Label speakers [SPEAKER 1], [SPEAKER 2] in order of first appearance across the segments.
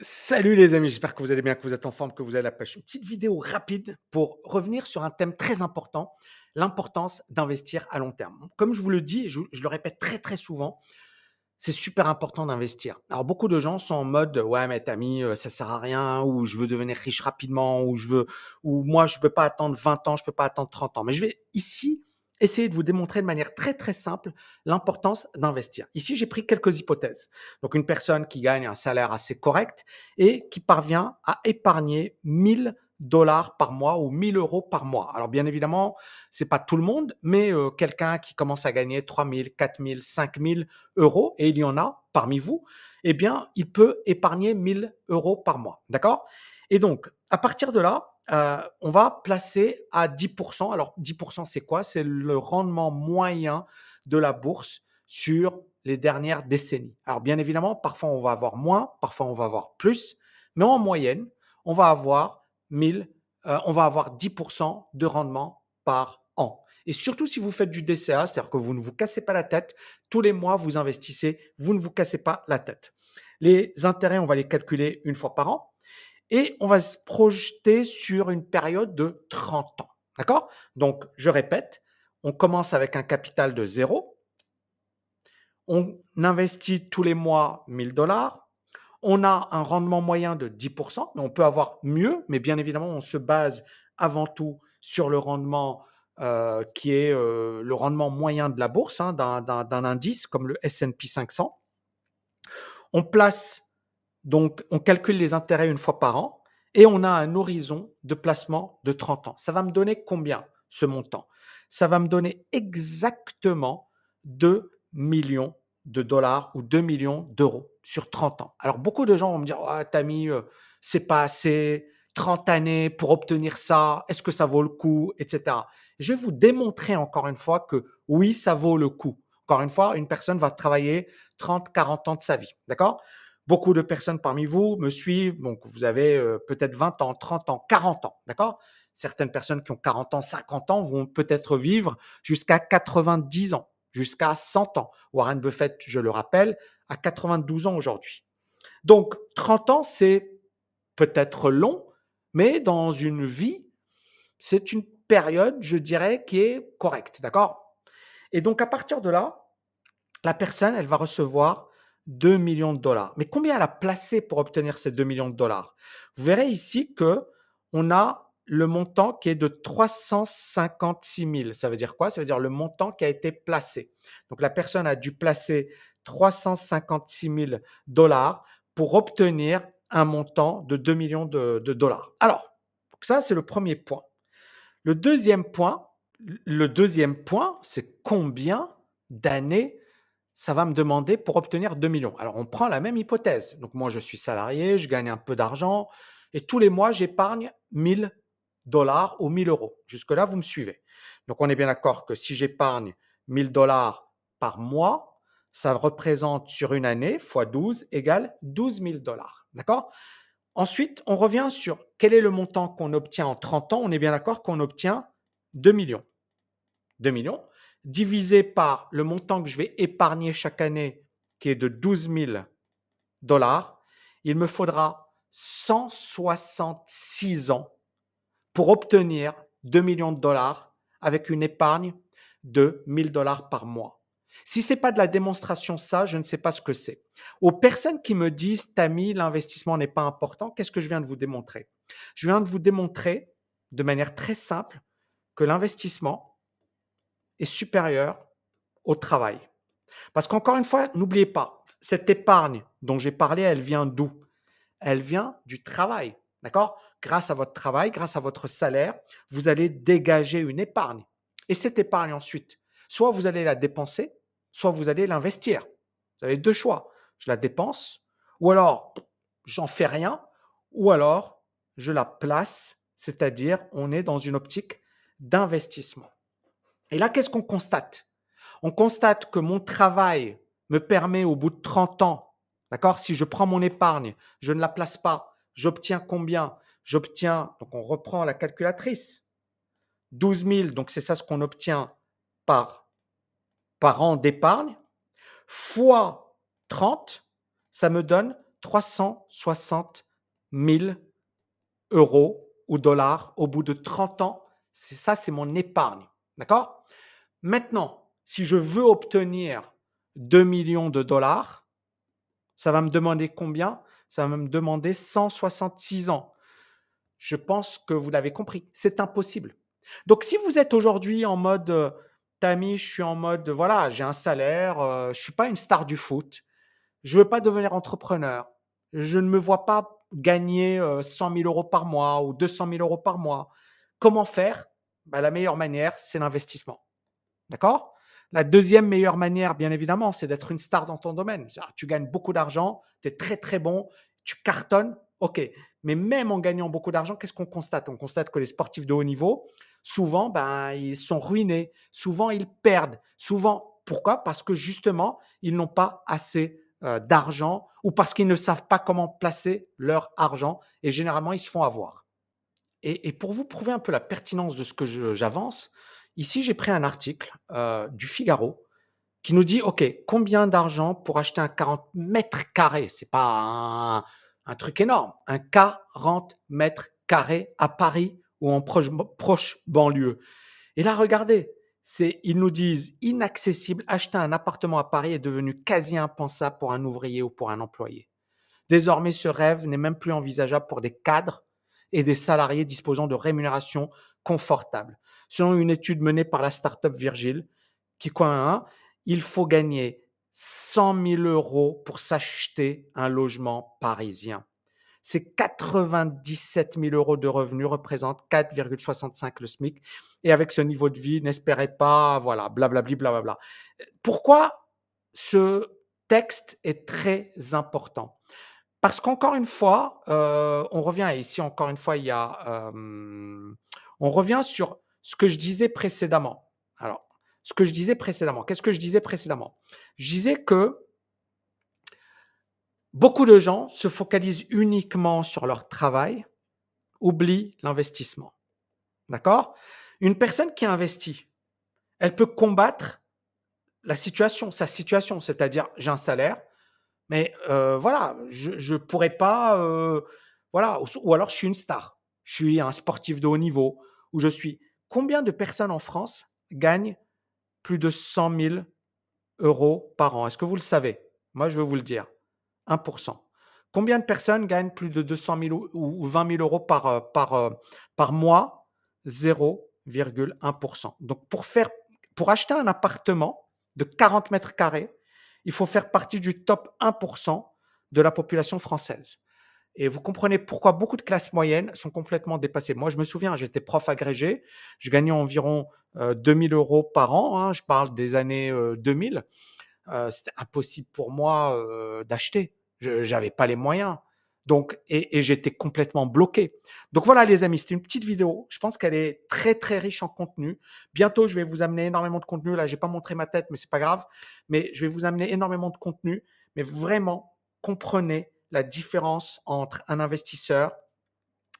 [SPEAKER 1] Salut les amis, j'espère que vous allez bien, que vous êtes en forme, que vous avez la pêche. Une petite vidéo rapide pour revenir sur un thème très important, l'importance d'investir à long terme. Comme je vous le dis, je, le répète très très souvent, c'est super important d'investir. Alors beaucoup de gens sont en mode ouais mais Tami, euh, ça sert à rien ou je veux devenir riche rapidement ou je veux ou moi je peux pas attendre 20 ans, je peux pas attendre 30 ans. Mais je vais ici essayer de vous démontrer de manière très très simple l'importance d'investir. Ici, j'ai pris quelques hypothèses. Donc une personne qui gagne un salaire assez correct et qui parvient à épargner 1000 dollars par mois ou 1000 euros par mois. Alors bien évidemment, c'est pas tout le monde, mais euh, quelqu'un qui commence à gagner 3000, 4000, 5000 euros, et il y en a parmi vous, eh bien, il peut épargner 1000 euros par mois. D'accord? Et donc, à partir de là, on va placer à 10%. Alors 10%, c'est quoi? C'est le rendement moyen de la bourse sur les dernières décennies. Alors bien évidemment, parfois on va avoir moins, parfois on va avoir plus, mais en moyenne, on va avoir 1000, euh, on va avoir 10% de rendement par an. Et surtout si vous faites du DCA, c'est-à-dire que vous ne vous cassez pas la tête, tous les mois vous investissez, vous ne vous cassez pas la tête. Les intérêts, on va les calculer une fois par an et on va se projeter sur une période de 30 ans. D'accord? Donc, je répète, on commence avec un capital de zéro. On investit tous les mois 1000 dollars. On a un rendement moyen de 10%, mais on peut avoir mieux, mais bien évidemment, on se base avant tout sur le rendement euh, qui est euh, le rendement moyen de la bourse, hein, d'un indice comme le SP 500. On place donc, on calcule les intérêts une fois par an et on a un horizon de placement de 30 ans. Ça va me donner combien ce montant? Ça va me donner exactement 2 millions de dollars ou 2 millions d'euros sur 30 ans. Alors, beaucoup de gens vont me dire, oh, Tami, euh, c'est pas assez, 30 années pour obtenir ça, est-ce que ça vaut le coup, etc. Je vais vous démontrer encore une fois que oui, ça vaut le coup. Encore une fois, une personne va travailler 30, 40 ans de sa vie. D'accord? Beaucoup de personnes parmi vous me suivent, donc vous avez euh, peut-être 20 ans, 30 ans, 40 ans, d'accord? Certaines personnes qui ont 40 ans, 50 ans vont peut-être vivre jusqu'à 90 ans, jusqu'à 100 ans. Warren Buffett, je le rappelle, a 92 ans aujourd'hui. Donc 30 ans, c'est peut-être long, mais dans une vie, c'est une période, je dirais, qui est correcte, d'accord? Et donc à partir de là, la personne, elle va recevoir 2 millions de dollars. Mais combien elle a placé pour obtenir ces 2 millions de dollars? Vous verrez ici que on a le montant qui est de 356 000. Ça veut dire quoi? Ça veut dire le montant qui a été placé. Donc la personne a dû placer 356 000 dollars pour obtenir un montant de 2 millions de, de dollars. Alors, ça, c'est le premier point. Le deuxième point, le deuxième point, c'est combien d'années ça va me demander pour obtenir 2 millions. Alors, on prend la même hypothèse. Donc, moi, je suis salarié, je gagne un peu d'argent et tous les mois, j'épargne 1000 dollars ou 1000 euros. Jusque-là, vous me suivez. Donc, on est bien d'accord que si j'épargne 1000 dollars par mois, ça représente sur une année x 12 égale 12 000 dollars. D'accord? Ensuite, on revient sur quel est le montant qu'on obtient en 30 ans. On est bien d'accord qu'on obtient 2 millions. 2 millions divisé par le montant que je vais épargner chaque année, qui est de 12 000 dollars, il me faudra 166 ans pour obtenir 2 millions de dollars avec une épargne de 1000 dollars par mois. Si c'est pas de la démonstration ça, je ne sais pas ce que c'est. Aux personnes qui me disent Tami, l'investissement n'est pas important, qu'est-ce que je viens de vous démontrer? Je viens de vous démontrer de manière très simple que l'investissement est supérieur au travail. Parce qu'encore une fois, n'oubliez pas, cette épargne dont j'ai parlé, elle vient d'où? Elle vient du travail. D'accord? Grâce à votre travail, grâce à votre salaire, vous allez dégager une épargne. Et cette épargne ensuite, soit vous allez la dépenser, soit vous allez l'investir. Vous avez deux choix. Je la dépense, ou alors j'en fais rien, ou alors je la place, c'est-à-dire on est dans une optique d'investissement. Et là, qu'est-ce qu'on constate? On constate que mon travail me permet au bout de 30 ans, d'accord Si je prends mon épargne, je ne la place pas, j'obtiens combien? J'obtiens, donc on reprend la calculatrice, 12 000, donc c'est ça ce qu'on obtient par, par an d'épargne, fois 30, ça me donne 360 000 euros ou dollars au bout de 30 ans. C'est ça, c'est mon épargne. D'accord? Maintenant, si je veux obtenir 2 millions de dollars, ça va me demander combien? Ça va me demander 166 ans. Je pense que vous l'avez compris, c'est impossible. Donc si vous êtes aujourd'hui en mode, euh, Tami, je suis en mode, voilà, j'ai un salaire, euh, je suis pas une star du foot, je ne veux pas devenir entrepreneur, je ne me vois pas gagner 100 000 euros par mois ou 200 000 euros par mois. Comment faire? Bah, La meilleure manière, c'est l'investissement. D'accord? La deuxième meilleure manière, bien évidemment, c'est d'être une star dans ton domaine. Tu gagnes beaucoup d'argent, tu es très très bon, tu cartonnes, ok. Mais même en gagnant beaucoup d'argent, qu'est-ce qu'on constate? On constate que les sportifs de haut niveau, souvent, ben, ils sont ruinés, souvent ils perdent, souvent. Pourquoi? Parce que justement, ils n'ont pas assez euh, d'argent ou parce qu'ils ne savent pas comment placer leur argent et généralement ils se font avoir. Et, pour vous prouver un peu la pertinence de ce que j'avance, ici j'ai pris un article euh, du Figaro qui nous dit OK, combien d'argent pour acheter un 40 mètres carrés? C'est pas un, truc énorme, un 40 mètres carrés à Paris ou en proche, banlieue. Et là, regardez, ils nous disent, inaccessible, acheter un appartement à Paris est devenu quasi impensable pour un ouvrier ou pour un employé. Désormais, ce rêve n'est même plus envisageable pour des cadres et des salariés disposant de rémunérations confortables. Selon une étude menée par la start-up Virgile, qui quoi il faut gagner 100 000 euros pour s'acheter un logement parisien c'est 97 000 euros de revenus, représente 4,65 le SMIC. Et avec ce niveau de vie, n'espérez pas, voilà, blablabli, blablabla. Pourquoi ce texte est très important? Parce qu'encore une fois, euh, on revient ici, encore une fois, il y a, euh, on revient sur ce que je disais précédemment. Alors, ce que je disais précédemment, qu'est-ce que je disais précédemment? Je disais que Beaucoup de gens se focalisent uniquement sur leur travail, oublient l'investissement. D'accord? Une personne qui investit, elle peut combattre la situation, sa situation, c'est-à-dire j'ai un salaire, mais voilà, je ne pourrais pas, voilà, ou, alors je suis une star, je suis un sportif de haut niveau, ou je suis. Combien de personnes en France gagnent plus de 100 000 euros par an? Est-ce que vous le savez? Moi, je veux vous le dire. 1%. Combien de personnes gagnent plus de 200 000 ou 20 000 euros par, par mois? 0,1%. Donc, pour, faire, pour acheter un appartement de 40 mètres carrés, il faut faire partie du top 1% de la population française. Et vous comprenez pourquoi beaucoup de classes moyennes sont complètement dépassées. Moi, je me souviens, j'étais prof agrégé, je gagnais environ 2000 euh, euros par an, hein, je parle des années 2000. C'était impossible pour moi d'acheter. Je n'avais pas les moyens. Donc, et, j'étais complètement bloqué. Donc voilà, les amis, c'était une petite vidéo. Je pense qu'elle est très, très riche en contenu. Bientôt, je vais vous amener énormément de contenu. Là, j'ai pas montré ma tête, mais c'est pas grave. Mais je vais vous amener énormément de contenu. Mais vraiment, comprenez la différence entre un investisseur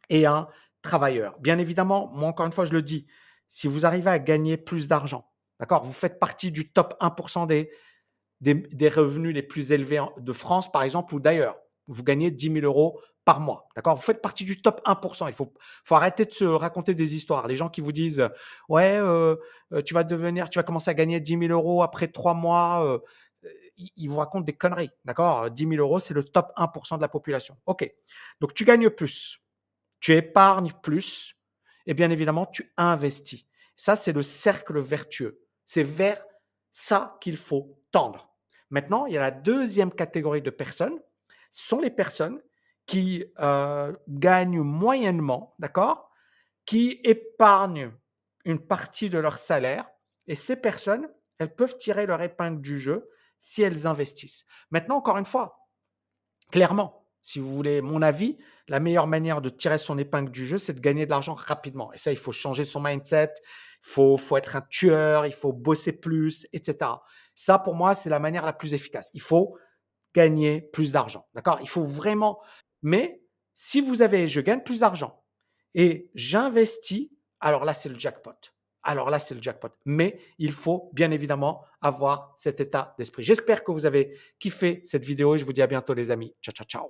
[SPEAKER 1] et un travailleur. Bien évidemment, moi, encore une fois, je le dis, si vous arrivez à gagner plus d'argent, d'accord, vous faites partie du top 1% des, des, revenus les plus élevés de France, par exemple, ou d'ailleurs. Vous gagnez 10 000 euros par mois. D'accord? Vous faites partie du top 1%. Il faut, faut arrêter de se raconter des histoires. Les gens qui vous disent Ouais, euh, euh, tu vas devenir, tu vas commencer à gagner 10 000 euros après trois mois, euh, ils, vous racontent des conneries. D'accord? 10 000 euros, c'est le top 1% de la population. OK. Donc, tu gagnes plus, tu épargnes plus, et bien évidemment, tu investis. Ça, c'est le cercle vertueux. C'est vers ça qu'il faut tendre. Maintenant, il y a la deuxième catégorie de personnes. Sont les personnes qui euh, gagnent moyennement, d'accord Qui épargnent une partie de leur salaire. Et ces personnes, elles peuvent tirer leur épingle du jeu si elles investissent. Maintenant, encore une fois, clairement, si vous voulez mon avis, la meilleure manière de tirer son épingle du jeu, c'est de gagner de l'argent rapidement. Et ça, il faut changer son mindset, il faut, faut être un tueur, il faut bosser plus, etc. Ça, pour moi, c'est la manière la plus efficace. Il faut gagner plus d'argent. D'accord? Il faut vraiment. Mais si vous avez, je gagne plus d'argent et j'investis, alors là, c'est le jackpot. Alors là, c'est le jackpot. Mais il faut bien évidemment avoir cet état d'esprit. J'espère que vous avez kiffé cette vidéo et je vous dis à bientôt, les amis. Ciao, ciao, ciao.